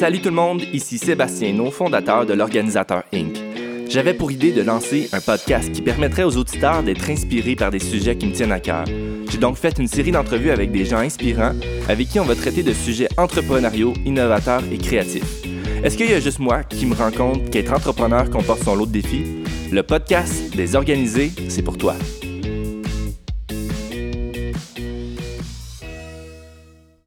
Salut tout le monde, ici Sébastien No, fondateur de l'Organisateur Inc. J'avais pour idée de lancer un podcast qui permettrait aux auditeurs d'être inspirés par des sujets qui me tiennent à cœur. J'ai donc fait une série d'entrevues avec des gens inspirants avec qui on va traiter de sujets entrepreneuriaux, innovateurs et créatifs. Est-ce qu'il y a juste moi qui me rends compte qu'être entrepreneur comporte son lot de défis? Le podcast des organisés, c'est pour toi.